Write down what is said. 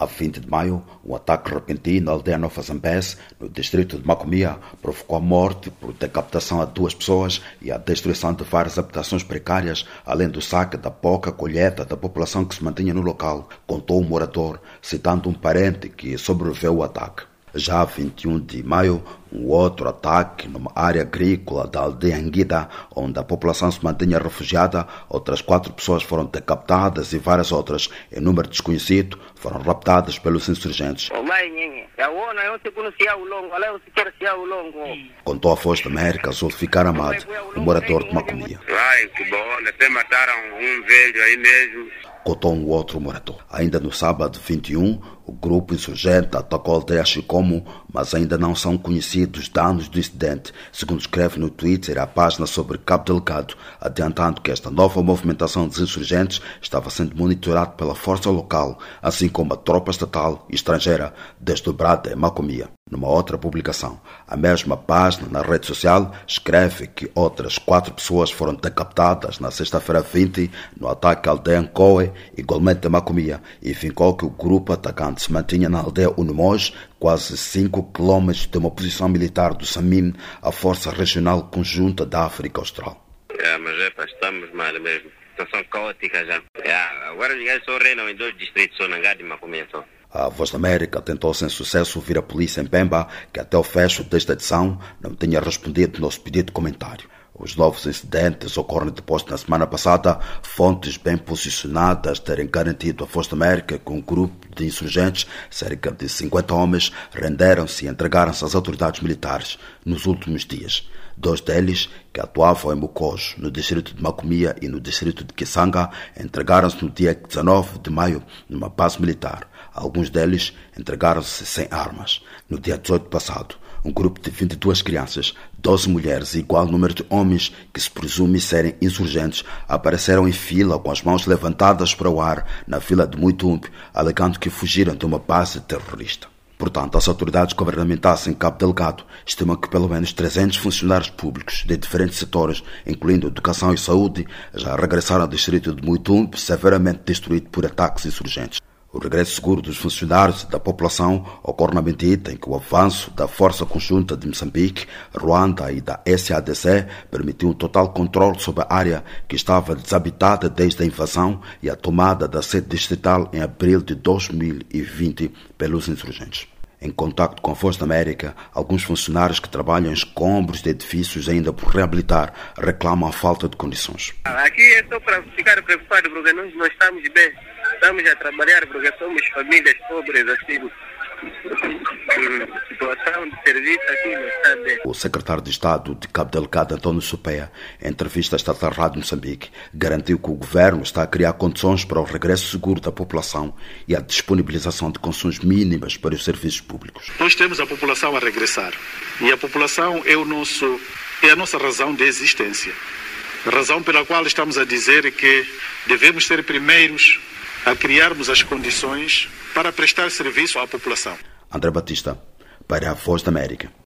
A 20 de maio, um ataque repentino à aldeia Nova Zambés, no distrito de Macomia, provocou a morte por decapitação a duas pessoas e a destruição de várias habitações precárias, além do saque da pouca colheita da população que se mantinha no local, contou o morador, citando um parente que sobreviveu ao ataque. Já 21 de maio, um outro ataque numa área agrícola da aldeia Anguida, onde a população se mantinha refugiada, outras quatro pessoas foram decapitadas e várias outras, em número desconhecido, foram raptadas pelos insurgentes. Contou a Voz da América Zulficar Amado, um morador de Macomia. Ai, que bom, até mataram um velho aí mesmo. Contou um outro morador. Ainda no sábado 21, o grupo insurgente atacou a aldeia Chicomo, mas ainda não são conhecidos danos do incidente, segundo escreve no Twitter a página sobre Cabo Delgado, adiantando que esta nova movimentação dos insurgentes estava sendo monitorada pela força local, assim como a tropa estatal e estrangeira desdobrada em Macomia. Numa outra publicação, a mesma página na rede social escreve que outras quatro pessoas foram decapitadas na sexta-feira 20 no ataque à aldeia Nkoe, igualmente em Macomia, e fincou que o grupo atacante se mantinha na aldeia Unumoj, quase 5 quilômetros de uma posição militar do SAMIM, a Força Regional Conjunta da África Austral. É, mas é, pá, estamos mal mesmo. Situação caótica já. É, agora os gajos só reinam em dois distritos, só Nangade e Macomia só. A Voz da América tentou sem sucesso ouvir a polícia em Pemba, que até o fecho desta edição não tinha respondido nosso pedido de comentário. Os novos incidentes ocorrem depois de, na semana passada, fontes bem posicionadas terem garantido à Voz da América que um grupo de insurgentes, cerca de 50 homens, renderam-se e entregaram-se às autoridades militares nos últimos dias. Dois deles, que atuavam em Mucojo, no distrito de Macomia e no distrito de Kisanga, entregaram-se no dia 19 de maio numa base militar. Alguns deles entregaram-se sem armas. No dia 18 passado, um grupo de 22 crianças, 12 mulheres e igual número de homens que se presume serem insurgentes apareceram em fila com as mãos levantadas para o ar na fila de Muitumbe, alegando que fugiram de uma base terrorista. Portanto, as autoridades governamentais em Cabo Delgado estimam que pelo menos 300 funcionários públicos de diferentes setores, incluindo educação e saúde, já regressaram ao distrito de Muitumbe, severamente destruído por ataques insurgentes. O regresso seguro dos funcionários e da população ocorre na medida em que o avanço da Força Conjunta de Moçambique, Ruanda e da SADC permitiu um total controle sobre a área que estava desabitada desde a invasão e a tomada da sede distrital em abril de 2020 pelos insurgentes. Em contato com a Força América, alguns funcionários que trabalham em escombros de edifícios ainda por reabilitar reclamam a falta de condições. Aqui é só para ficar preocupado porque nós não estamos bem estamos a trabalhar porque somos famílias pobres assim. Situação de serviço aqui não está bem. O secretário de Estado de Cabo Delgado, António Supea, em entrevista à Rádio Moçambique, garantiu que o governo está a criar condições para o regresso seguro da população e a disponibilização de condições mínimas para os serviços públicos. Nós temos a população a regressar e a população é, o nosso, é a nossa razão de existência. Razão pela qual estamos a dizer que devemos ser primeiros a criarmos as condições para prestar serviço à população. André Batista, para a Voz da América.